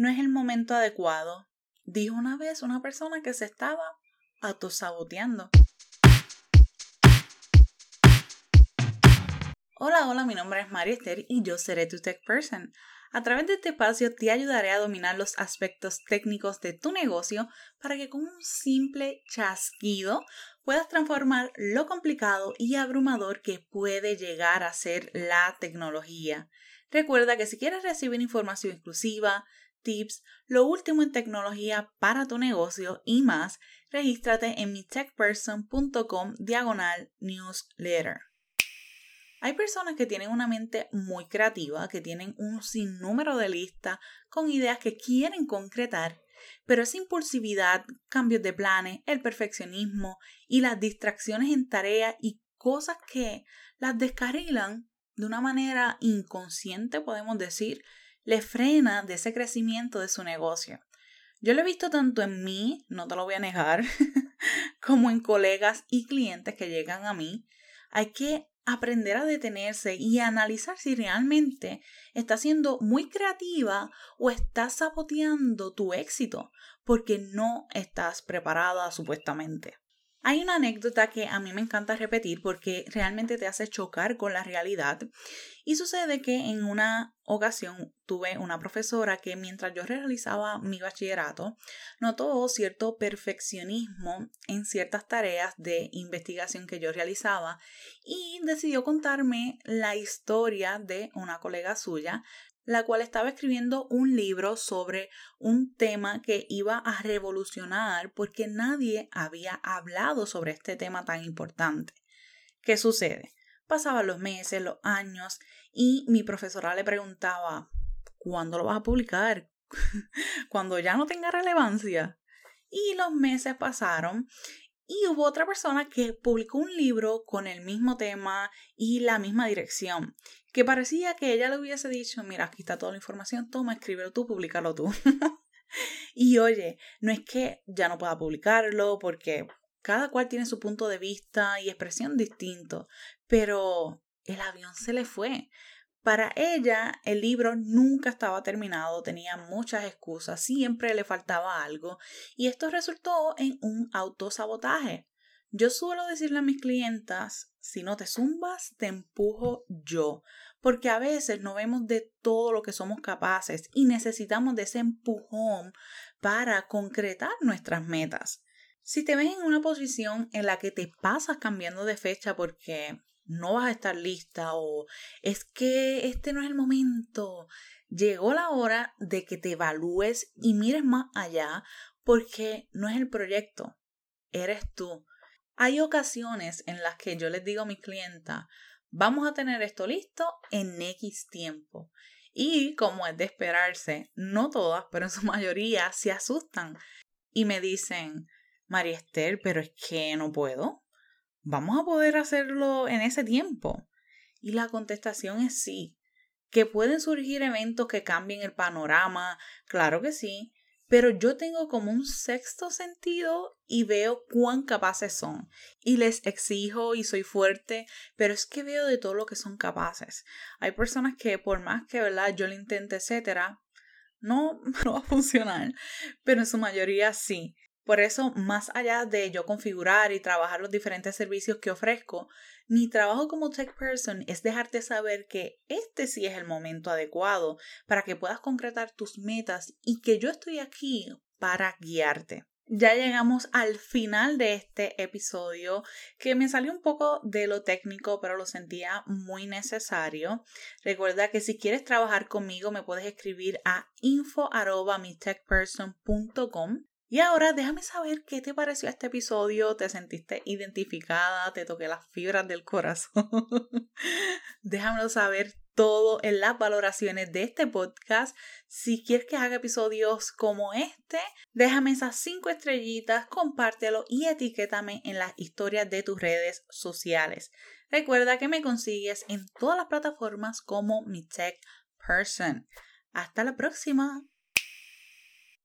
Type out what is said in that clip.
no es el momento adecuado, dijo una vez una persona que se estaba autosaboteando. Hola, hola, mi nombre es María Esther y yo seré tu tech person. A través de este espacio te ayudaré a dominar los aspectos técnicos de tu negocio para que con un simple chasquido puedas transformar lo complicado y abrumador que puede llegar a ser la tecnología. Recuerda que si quieres recibir información exclusiva, tips, lo último en tecnología para tu negocio y más, regístrate en mi techperson.com diagonal newsletter. Hay personas que tienen una mente muy creativa, que tienen un sinnúmero de listas con ideas que quieren concretar, pero esa impulsividad, cambios de planes, el perfeccionismo y las distracciones en tareas y cosas que las descarrilan de una manera inconsciente, podemos decir, le frena de ese crecimiento de su negocio. Yo lo he visto tanto en mí, no te lo voy a negar, como en colegas y clientes que llegan a mí. Hay que aprender a detenerse y analizar si realmente estás siendo muy creativa o estás saboteando tu éxito porque no estás preparada supuestamente. Hay una anécdota que a mí me encanta repetir porque realmente te hace chocar con la realidad. Y sucede que en una ocasión tuve una profesora que mientras yo realizaba mi bachillerato notó cierto perfeccionismo en ciertas tareas de investigación que yo realizaba y decidió contarme la historia de una colega suya la cual estaba escribiendo un libro sobre un tema que iba a revolucionar porque nadie había hablado sobre este tema tan importante. ¿Qué sucede? Pasaban los meses, los años y mi profesora le preguntaba, ¿cuándo lo vas a publicar? Cuando ya no tenga relevancia. Y los meses pasaron y hubo otra persona que publicó un libro con el mismo tema y la misma dirección, que parecía que ella le hubiese dicho, mira, aquí está toda la información, toma, escríbelo tú, publicalo tú. y oye, no es que ya no pueda publicarlo porque cada cual tiene su punto de vista y expresión distinto, pero el avión se le fue. Para ella, el libro nunca estaba terminado, tenía muchas excusas, siempre le faltaba algo, y esto resultó en un autosabotaje. Yo suelo decirle a mis clientas, si no te zumbas, te empujo yo, porque a veces no vemos de todo lo que somos capaces y necesitamos de ese empujón para concretar nuestras metas. Si te ves en una posición en la que te pasas cambiando de fecha porque no vas a estar lista o es que este no es el momento. Llegó la hora de que te evalúes y mires más allá porque no es el proyecto, eres tú. Hay ocasiones en las que yo les digo a mis clientas, vamos a tener esto listo en X tiempo. Y como es de esperarse, no todas, pero en su mayoría se asustan y me dicen, María Esther, pero es que no puedo vamos a poder hacerlo en ese tiempo. Y la contestación es sí. ¿Que pueden surgir eventos que cambien el panorama? Claro que sí. Pero yo tengo como un sexto sentido y veo cuán capaces son. Y les exijo y soy fuerte, pero es que veo de todo lo que son capaces. Hay personas que por más que ¿verdad? yo lo intente, etcétera, no, no va a funcionar, pero en su mayoría sí. Por eso, más allá de yo configurar y trabajar los diferentes servicios que ofrezco, mi trabajo como tech person es dejarte saber que este sí es el momento adecuado para que puedas concretar tus metas y que yo estoy aquí para guiarte. Ya llegamos al final de este episodio que me salió un poco de lo técnico, pero lo sentía muy necesario. Recuerda que si quieres trabajar conmigo me puedes escribir a info@mitechperson.com y ahora déjame saber qué te pareció este episodio, te sentiste identificada, te toqué las fibras del corazón. Déjamelo saber todo en las valoraciones de este podcast. Si quieres que haga episodios como este, déjame esas cinco estrellitas, compártelo y etiquétame en las historias de tus redes sociales. Recuerda que me consigues en todas las plataformas como mi tech person. Hasta la próxima.